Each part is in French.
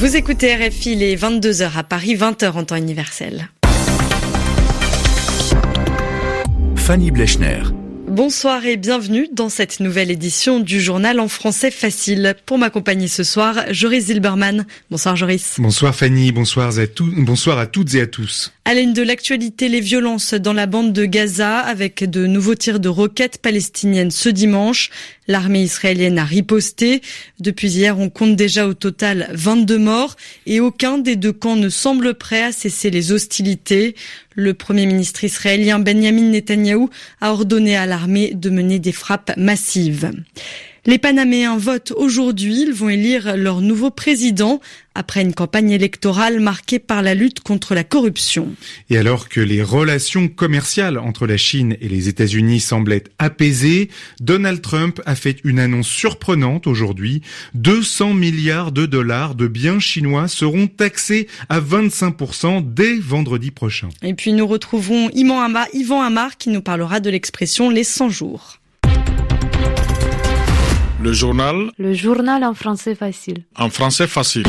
Vous écoutez RFI les 22h à Paris, 20h en temps universel. Fanny Blechner. Bonsoir et bienvenue dans cette nouvelle édition du journal en français facile. Pour m'accompagner ce soir, Joris Zilberman. Bonsoir Joris. Bonsoir Fanny, bonsoir à, tous, bonsoir à toutes et à tous. À l'aune de l'actualité, les violences dans la bande de Gaza avec de nouveaux tirs de roquettes palestiniennes ce dimanche. L'armée israélienne a riposté. Depuis hier, on compte déjà au total 22 morts et aucun des deux camps ne semble prêt à cesser les hostilités. Le premier ministre israélien Benjamin Netanyahou a ordonné à l'armée de mener des frappes massives. Les Panaméens votent aujourd'hui. Ils vont élire leur nouveau président après une campagne électorale marquée par la lutte contre la corruption. Et alors que les relations commerciales entre la Chine et les États-Unis semblaient apaisées, Donald Trump a fait une annonce surprenante aujourd'hui. 200 milliards de dollars de biens chinois seront taxés à 25% dès vendredi prochain. Et puis nous retrouvons Yvan Amar qui nous parlera de l'expression les 100 jours. Le journal. Le journal en français facile. En français facile.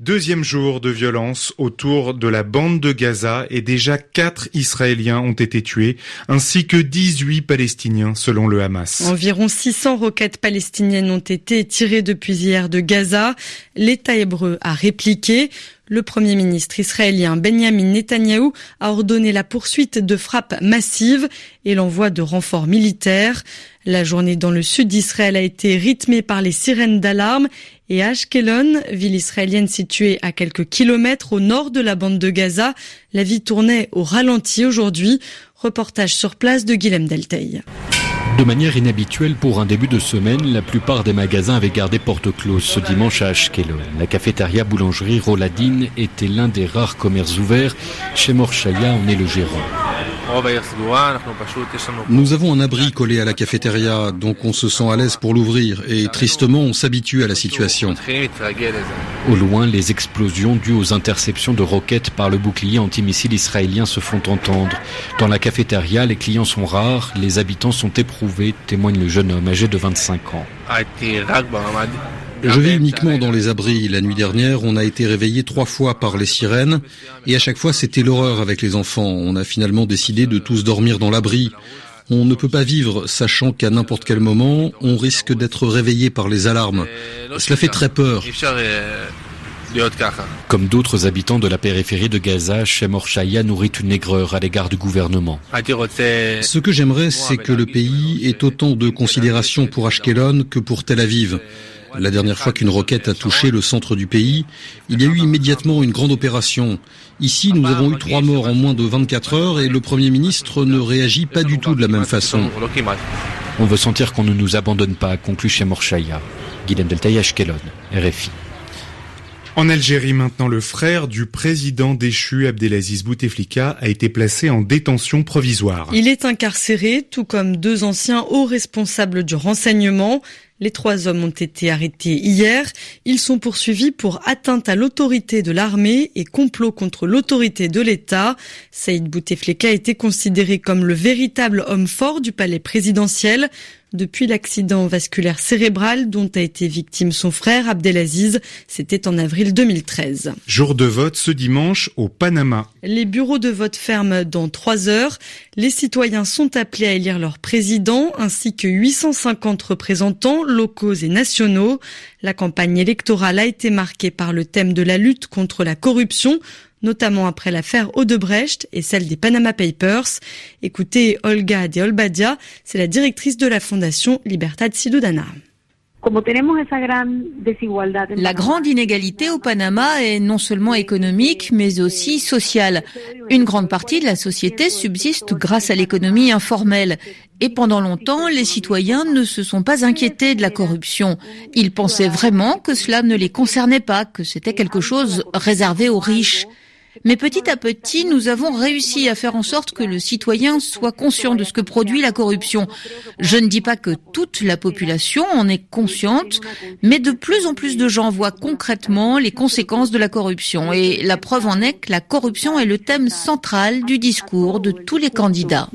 Deuxième jour de violence autour de la bande de Gaza et déjà quatre Israéliens ont été tués ainsi que 18 Palestiniens selon le Hamas. Environ 600 roquettes palestiniennes ont été tirées depuis hier de Gaza. L'État hébreu a répliqué. Le Premier ministre israélien Benjamin Netanyahou a ordonné la poursuite de frappes massives et l'envoi de renforts militaires. La journée dans le sud d'Israël a été rythmée par les sirènes d'alarme et Ashkelon, ville israélienne située à quelques kilomètres au nord de la bande de Gaza, la vie tournait au ralenti aujourd'hui. Reportage sur place de Guilhem Delteil. De manière inhabituelle pour un début de semaine, la plupart des magasins avaient gardé porte close ce dimanche à Ashkelon. La cafétéria boulangerie Roladine était l'un des rares commerces ouverts. Chez Morchaya en est le gérant. Nous avons un abri collé à la cafétéria, donc on se sent à l'aise pour l'ouvrir et tristement on s'habitue à la situation. Au loin, les explosions dues aux interceptions de roquettes par le bouclier antimissile israélien se font entendre. Dans la cafétéria, les clients sont rares, les habitants sont éprouvés, témoigne le jeune homme âgé de 25 ans. Je vais uniquement dans les abris. La nuit dernière, on a été réveillé trois fois par les sirènes et à chaque fois c'était l'horreur avec les enfants. On a finalement décidé de tous dormir dans l'abri. On ne peut pas vivre sachant qu'à n'importe quel moment, on risque d'être réveillé par les alarmes. Cela fait très peur. Comme d'autres habitants de la périphérie de Gaza, Shemor Shaya nourrit une aigreur à l'égard du gouvernement. Ce que j'aimerais, c'est que le pays ait autant de considération pour Ashkelon que pour Tel Aviv. La dernière fois qu'une roquette a touché le centre du pays, il y a eu immédiatement une grande opération. Ici, nous avons eu trois morts en moins de 24 heures et le Premier ministre ne réagit pas du tout de la même façon. On veut sentir qu'on ne nous abandonne pas, conclut chez Morchaya. Guilhem Deltaï, Ashkelon, RFI. En Algérie maintenant, le frère du président déchu Abdelaziz Bouteflika a été placé en détention provisoire. Il est incarcéré, tout comme deux anciens hauts responsables du renseignement. Les trois hommes ont été arrêtés hier. Ils sont poursuivis pour atteinte à l'autorité de l'armée et complot contre l'autorité de l'État. Saïd Bouteflika a été considéré comme le véritable homme fort du palais présidentiel depuis l'accident vasculaire cérébral dont a été victime son frère Abdelaziz. C'était en avril 2013. Jour de vote ce dimanche au Panama. Les bureaux de vote ferment dans trois heures. Les citoyens sont appelés à élire leur président ainsi que 850 représentants locaux et nationaux. La campagne électorale a été marquée par le thème de la lutte contre la corruption notamment après l'affaire Odebrecht et celle des Panama Papers. Écoutez Olga de Olbadia, c'est la directrice de la fondation Libertad Ciudadana. La grande inégalité au Panama est non seulement économique, mais aussi sociale. Une grande partie de la société subsiste grâce à l'économie informelle. Et pendant longtemps, les citoyens ne se sont pas inquiétés de la corruption. Ils pensaient vraiment que cela ne les concernait pas, que c'était quelque chose réservé aux riches. Mais petit à petit, nous avons réussi à faire en sorte que le citoyen soit conscient de ce que produit la corruption. Je ne dis pas que toute la population en est consciente, mais de plus en plus de gens voient concrètement les conséquences de la corruption. Et la preuve en est que la corruption est le thème central du discours de tous les candidats.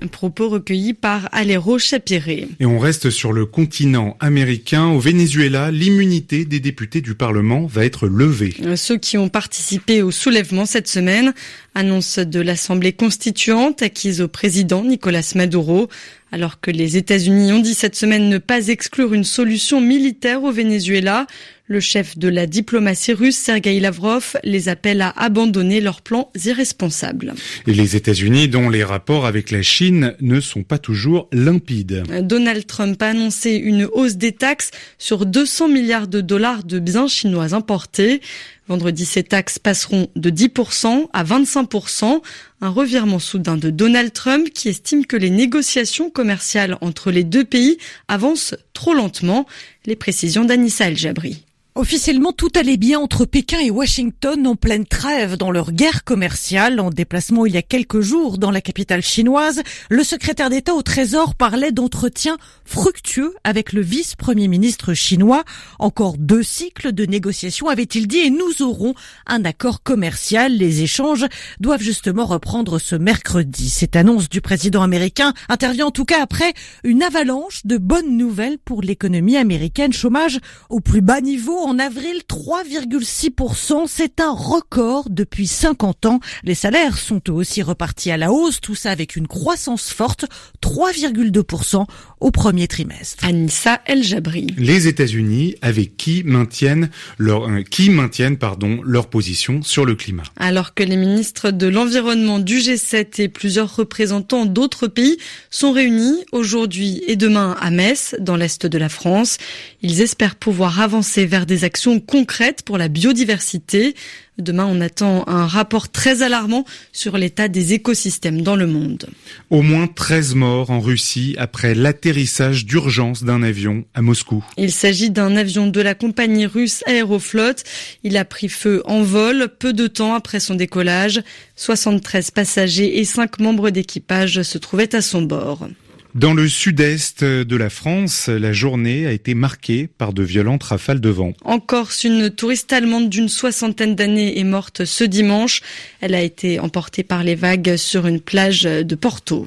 Un propos recueilli par Alero Chapiré. Et on reste sur le continent américain. Au Venezuela, l'immunité des députés du Parlement va être levée. Ceux qui ont participé au soulèvement cette semaine annonce de l'Assemblée constituante acquise au président Nicolas Maduro. Alors que les États-Unis ont dit cette semaine ne pas exclure une solution militaire au Venezuela, le chef de la diplomatie russe, Sergei Lavrov, les appelle à abandonner leurs plans irresponsables. Et les États-Unis, dont les rapports avec la Chine ne sont pas toujours limpides. Donald Trump a annoncé une hausse des taxes sur 200 milliards de dollars de biens chinois importés. Vendredi, ces taxes passeront de 10% à 25%, un revirement soudain de Donald Trump qui estime que les négociations commerciales entre les deux pays avancent trop lentement. Les précisions d'Anissa El Jabri. Officiellement, tout allait bien entre Pékin et Washington en pleine trêve dans leur guerre commerciale. En déplacement il y a quelques jours dans la capitale chinoise, le secrétaire d'État au Trésor parlait d'entretiens fructueux avec le vice-premier ministre chinois. Encore deux cycles de négociations, avait-il dit, et nous aurons un accord commercial. Les échanges doivent justement reprendre ce mercredi. Cette annonce du président américain intervient en tout cas après une avalanche de bonnes nouvelles pour l'économie américaine. Chômage au plus bas niveau en avril 3,6%. C'est un record depuis 50 ans. Les salaires sont aussi repartis à la hausse, tout ça avec une croissance forte, 3,2% au premier trimestre. Anissa El Jabri. Les États-Unis avec qui maintiennent leur euh, qui maintiennent pardon leur position sur le climat. Alors que les ministres de l'environnement du G7 et plusieurs représentants d'autres pays sont réunis aujourd'hui et demain à Metz dans l'est de la France, ils espèrent pouvoir avancer vers des actions concrètes pour la biodiversité. Demain, on attend un rapport très alarmant sur l'état des écosystèmes dans le monde. Au moins 13 morts en Russie après l'atterrissage d'urgence d'un avion à Moscou. Il s'agit d'un avion de la compagnie russe Aeroflot. Il a pris feu en vol peu de temps après son décollage. 73 passagers et 5 membres d'équipage se trouvaient à son bord. Dans le sud-est de la France, la journée a été marquée par de violentes rafales de vent. En Corse, une touriste allemande d'une soixantaine d'années est morte ce dimanche. Elle a été emportée par les vagues sur une plage de Porto.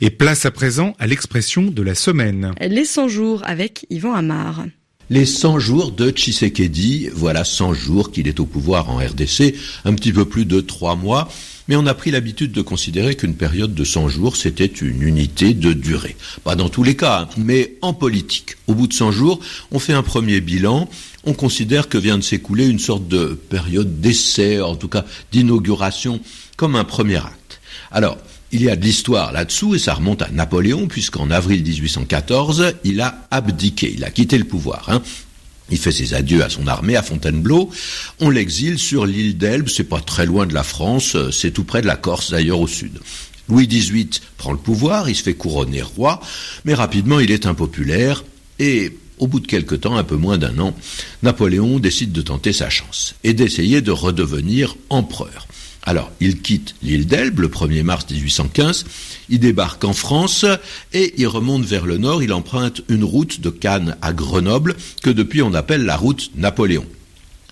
Et place à présent à l'expression de la semaine. Les 100 jours avec Yvan Amar. Les 100 jours de Tshisekedi, voilà 100 jours qu'il est au pouvoir en RDC, un petit peu plus de 3 mois mais on a pris l'habitude de considérer qu'une période de 100 jours, c'était une unité de durée. Pas dans tous les cas, hein, mais en politique. Au bout de 100 jours, on fait un premier bilan, on considère que vient de s'écouler une sorte de période d'essai, en tout cas d'inauguration, comme un premier acte. Alors, il y a de l'histoire là-dessous et ça remonte à Napoléon puisqu'en avril 1814, il a abdiqué, il a quitté le pouvoir. Hein. Il fait ses adieux à son armée à Fontainebleau. On l'exile sur l'île d'Elbe, c'est pas très loin de la France, c'est tout près de la Corse d'ailleurs au sud. Louis XVIII prend le pouvoir, il se fait couronner roi, mais rapidement il est impopulaire et au bout de quelque temps, un peu moins d'un an, Napoléon décide de tenter sa chance et d'essayer de redevenir empereur. Alors, il quitte l'île d'Elbe le 1er mars 1815, il débarque en France et il remonte vers le nord, il emprunte une route de Cannes à Grenoble que depuis on appelle la route Napoléon.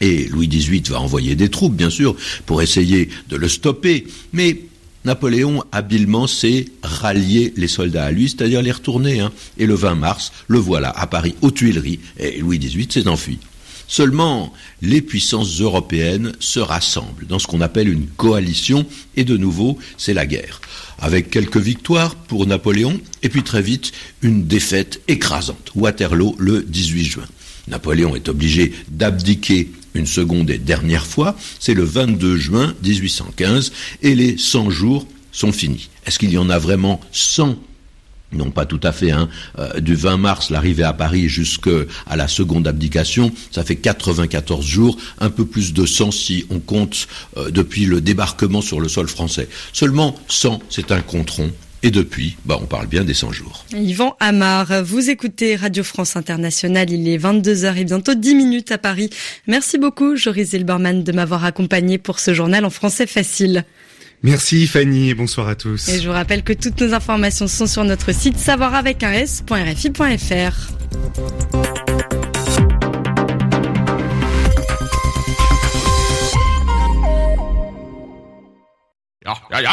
Et Louis XVIII va envoyer des troupes, bien sûr, pour essayer de le stopper, mais Napoléon habilement sait rallier les soldats à lui, c'est-à-dire les retourner. Hein. Et le 20 mars, le voilà à Paris, aux Tuileries, et Louis XVIII s'est enfui. Seulement, les puissances européennes se rassemblent dans ce qu'on appelle une coalition, et de nouveau, c'est la guerre. Avec quelques victoires pour Napoléon, et puis très vite, une défaite écrasante. Waterloo le 18 juin. Napoléon est obligé d'abdiquer une seconde et dernière fois, c'est le 22 juin 1815, et les 100 jours sont finis. Est-ce qu'il y en a vraiment 100 non pas tout à fait, hein. Euh, du 20 mars, l'arrivée à Paris jusqu'à la seconde abdication, ça fait 94 jours, un peu plus de 100 si on compte euh, depuis le débarquement sur le sol français. Seulement 100, c'est un contron. Et depuis, bah, on parle bien des 100 jours. Yvan Amar, vous écoutez Radio France Internationale, il est 22h et bientôt 10 minutes à Paris. Merci beaucoup, Joris Zilberman, de m'avoir accompagné pour ce journal en français facile. Merci Fanny. Et bonsoir à tous. Et je vous rappelle que toutes nos informations sont sur notre site savoir